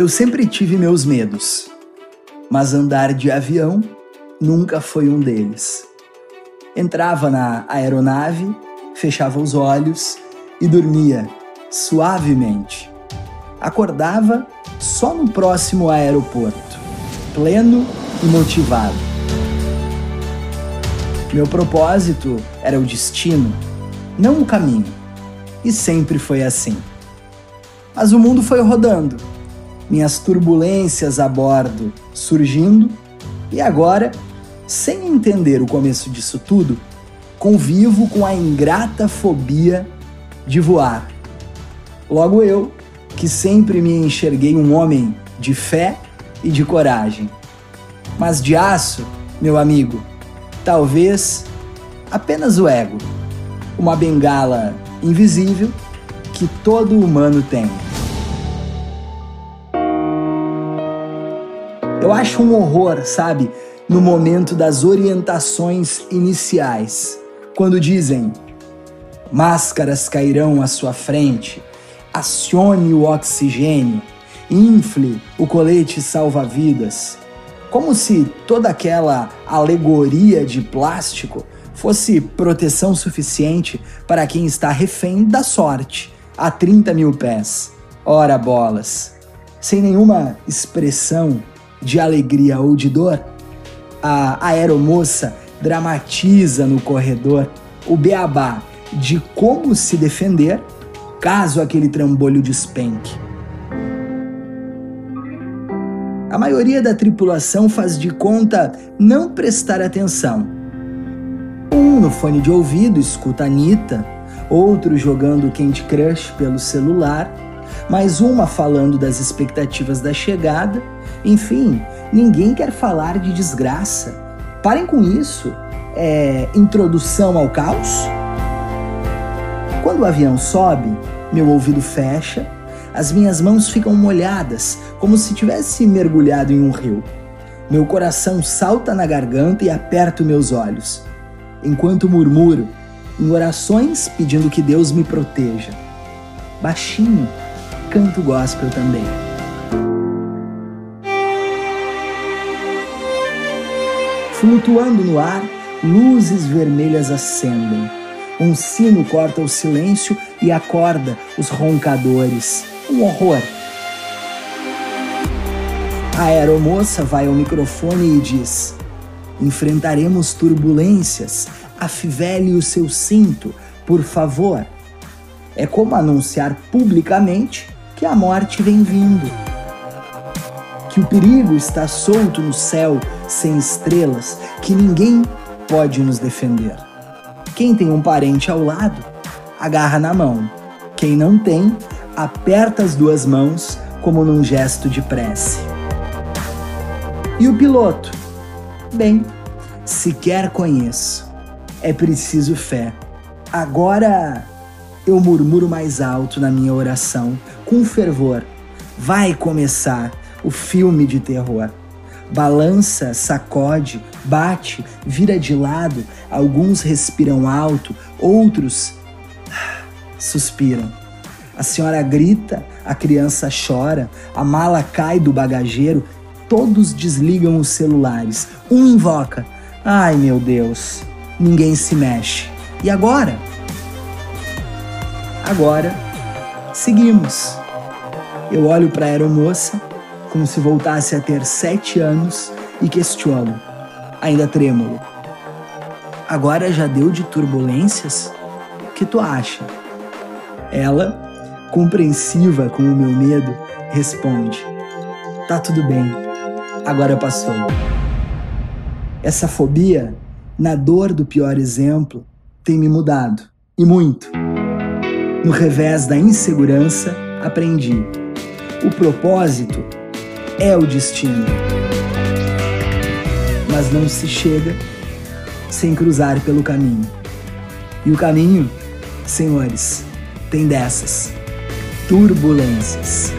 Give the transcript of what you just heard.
Eu sempre tive meus medos, mas andar de avião nunca foi um deles. Entrava na aeronave, fechava os olhos e dormia suavemente. Acordava só no próximo aeroporto, pleno e motivado. Meu propósito era o destino, não o caminho. E sempre foi assim. Mas o mundo foi rodando, minhas turbulências a bordo surgindo, e agora, sem entender o começo disso tudo, convivo com a ingrata fobia de voar. Logo eu, que sempre me enxerguei um homem de fé e de coragem. Mas de aço, meu amigo, talvez apenas o ego, uma bengala invisível que todo humano tem. Eu acho um horror, sabe, no momento das orientações iniciais, quando dizem: máscaras cairão à sua frente, acione o oxigênio, infle o colete salva-vidas. Como se toda aquela alegoria de plástico fosse proteção suficiente para quem está refém da sorte a 30 mil pés. Ora bolas! Sem nenhuma expressão de alegria ou de dor, a aeromoça dramatiza no corredor o beabá de como se defender caso aquele trambolho despenque. A maioria da tripulação faz de conta não prestar atenção. Um no fone de ouvido escuta Anitta, outro jogando Candy Crush pelo celular, mais uma falando das expectativas da chegada. Enfim, ninguém quer falar de desgraça. Parem com isso. É introdução ao caos? Quando o avião sobe, meu ouvido fecha, as minhas mãos ficam molhadas, como se tivesse mergulhado em um rio. Meu coração salta na garganta e aperto meus olhos, enquanto murmuro em orações pedindo que Deus me proteja. Baixinho, canto gospel também. Flutuando no ar, luzes vermelhas acendem. Um sino corta o silêncio e acorda os roncadores. Um horror. A aeromoça vai ao microfone e diz: Enfrentaremos turbulências. Afivele o seu cinto, por favor. É como anunciar publicamente que a morte vem vindo. Que o perigo está solto no céu sem estrelas, que ninguém pode nos defender. Quem tem um parente ao lado, agarra na mão. Quem não tem, aperta as duas mãos como num gesto de prece. E o piloto? Bem, sequer conheço. É preciso fé. Agora eu murmuro mais alto na minha oração, com fervor. Vai começar o filme de terror. Balança, sacode, bate, vira de lado, alguns respiram alto, outros suspiram. A senhora grita, a criança chora, a mala cai do bagageiro, todos desligam os celulares. Um invoca: Ai meu Deus, ninguém se mexe. E agora? Agora, seguimos. Eu olho para a aeromoça como se voltasse a ter sete anos e questiono, ainda trêmulo. Agora já deu de turbulências? O que tu acha? Ela, compreensiva com o meu medo, responde: Tá tudo bem, agora passou. Essa fobia, na dor do pior exemplo, tem me mudado, e muito. No revés da insegurança, aprendi. O propósito é o destino. Mas não se chega sem cruzar pelo caminho. E o caminho, senhores, tem dessas turbulências.